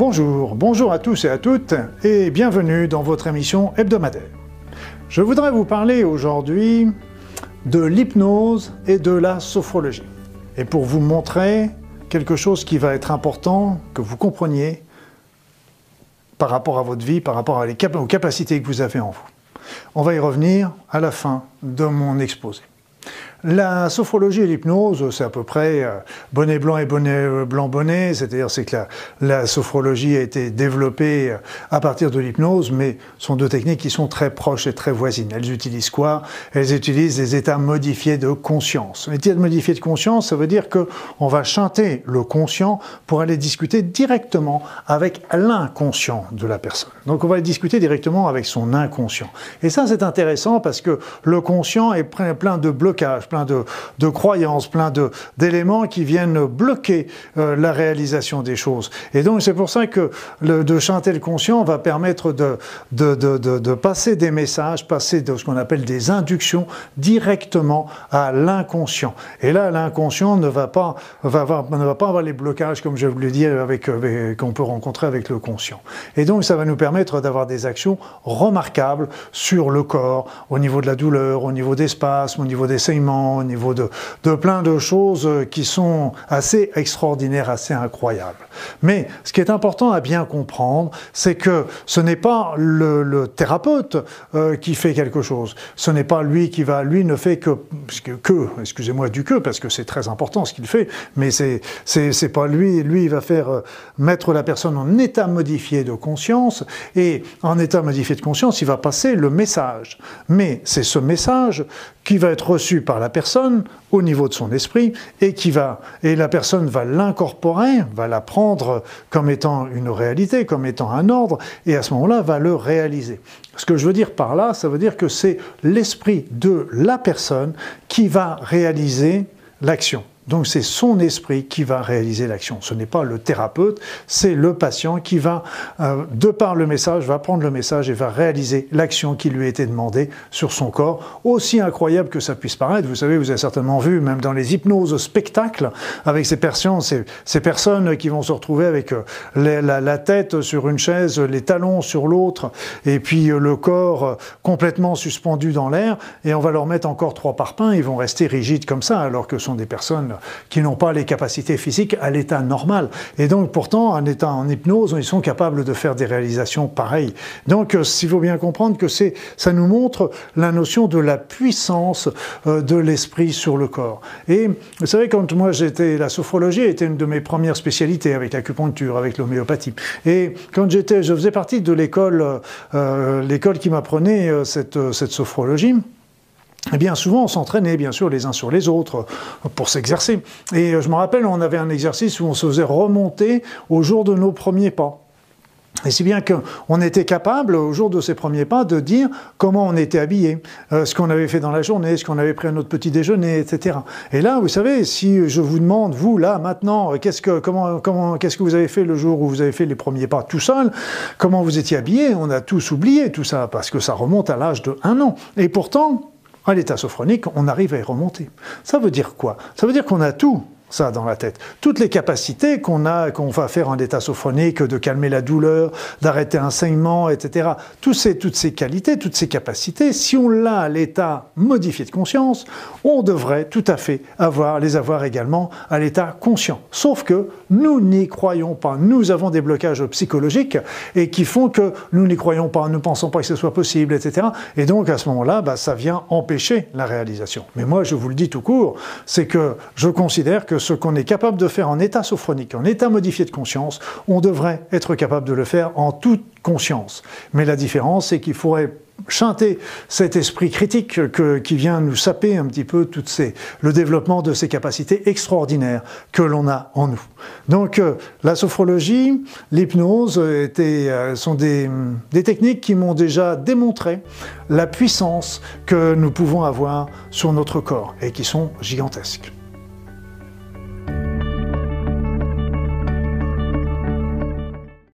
Bonjour, bonjour à tous et à toutes et bienvenue dans votre émission hebdomadaire. Je voudrais vous parler aujourd'hui de l'hypnose et de la sophrologie. Et pour vous montrer quelque chose qui va être important, que vous compreniez par rapport à votre vie, par rapport aux capacités que vous avez en vous. On va y revenir à la fin de mon exposé. La sophrologie et l'hypnose, c'est à peu près euh, bonnet blanc et bonnet euh, blanc bonnet, c'est-à-dire c'est que la, sophrologie a été développée euh, à partir de l'hypnose, mais sont deux techniques qui sont très proches et très voisines. Elles utilisent quoi? Elles utilisent des états modifiés de conscience. États modifiés de conscience, ça veut dire que on va chanter le conscient pour aller discuter directement avec l'inconscient de la personne. Donc on va discuter directement avec son inconscient. Et ça c'est intéressant parce que le conscient est plein de blocages plein de, croyances, plein d'éléments qui viennent bloquer euh, la réalisation des choses. Et donc c'est pour ça que le, de chanter le conscient va permettre de, de, passer des messages, passer de ce qu'on appelle des inductions directement à l'inconscient. Et là, l'inconscient ne va pas, avoir, ne va pas avoir les blocages, comme je vous l'ai dit, avec, qu'on peut rencontrer avec le conscient. Et donc ça va nous permettre d'avoir des actions remarquables sur le corps, au niveau de la douleur, au niveau des spasmes, au niveau des saignements, au niveau de, plein de choses qui sont assez extraordinaires, assez incroyables. Mais ce qui est important à bien comprendre, c'est que ce n'est pas le, thérapeute euh, qui fait quelque chose. Ce n'est pas lui qui va, lui ne fait que, que, excusez-moi du que, parce que c'est très important ce qu'il fait, mais c'est, c'est, pas lui, lui il va faire euh, mettre la personne en état modifié de conscience, et en état modifié de conscience, il va passer le message. Mais c'est ce message qui va être reçu par la personne au niveau de son esprit et qui va et la personne va l'incorporer, va la prendre comme étant une réalité, comme étant un ordre et à ce moment-là va le réaliser. Ce que je veux dire par là, ça veut dire que c'est l'esprit de la personne qui va réaliser l'action. Donc c'est son esprit qui va réaliser l'action. Ce n'est pas le thérapeute, c'est le patient qui va, euh, de par le message, va prendre le message et va réaliser l'action qui lui a été demandée sur son corps. Aussi incroyable que ça puisse paraître, vous savez, vous avez certainement vu, même dans les hypnoses spectacles, avec ces personnes, ces, personnes qui vont se retrouver avec euh, la, tête sur une chaise, les talons sur l'autre, et puis euh, le corps complètement suspendu dans l'air, et on va leur mettre encore trois parpaings, ils vont rester rigides comme ça, alors que ce sont des personnes qui n'ont pas les capacités physiques à l'état normal. Et donc pourtant, en état en hypnose, ils sont capables de faire des réalisations pareilles. Donc euh, il faut bien comprendre que c'est, ça nous montre la notion de la puissance euh, de l'esprit sur le corps. Et vous savez, quand moi j'étais, la sophrologie était une de mes premières spécialités avec l'acupuncture, avec l'homéopathie. Et quand j'étais, je faisais partie de l'école, euh, l'école qui m'apprenait cette, cette sophrologie. Eh bien souvent on s'entraînait bien sûr les uns sur les autres pour s'exercer. Et euh, je me rappelle, on avait un exercice où on se faisait remonter au jour de nos premiers pas. Et si bien qu'on était capable, au jour de ces premiers pas, de dire comment on était habillé, euh, ce qu'on avait fait dans la journée, ce qu'on avait pris à notre petit déjeuner, etc. Et là, vous savez, si je vous demande, vous, là, maintenant, qu'est-ce que, comment, comment, qu'est-ce que vous avez fait le jour où vous avez fait les premiers pas tout seul, comment vous étiez habillé, on a tous oublié tout ça, parce que ça remonte à l'âge de un an. Et pourtant, à l'état sophronique, on arrive à y remonter. Ça veut dire quoi? Ça veut dire qu'on a tout ça dans la tête. Toutes les capacités qu'on a, qu'on va faire en état sophronique, de calmer la douleur, d'arrêter un saignement, etc. Tous ces, toutes ces qualités, toutes ces capacités, si on l'a à l'état modifié de conscience, on devrait tout à fait avoir, les avoir également à l'état conscient. Sauf que nous n'y croyons pas. Nous avons des blocages psychologiques et qui font que nous n'y croyons pas, nous ne pensons pas que ce soit possible, etc. Et donc à ce moment-là, bah, ça vient empêcher la réalisation. Mais moi, je vous le dis tout court, c'est que je considère que ce qu'on est capable de faire en état sophronique, en état modifié de conscience, on devrait être capable de le faire en toute conscience. Mais la différence, c'est qu'il faudrait chanter cet esprit critique qui vient nous saper un petit peu toutes le développement de ces capacités extraordinaires que l'on a en nous. Donc euh, la sophrologie, l'hypnose euh, sont des, des techniques qui m'ont déjà démontré la puissance que nous pouvons avoir sur notre corps et qui sont gigantesques.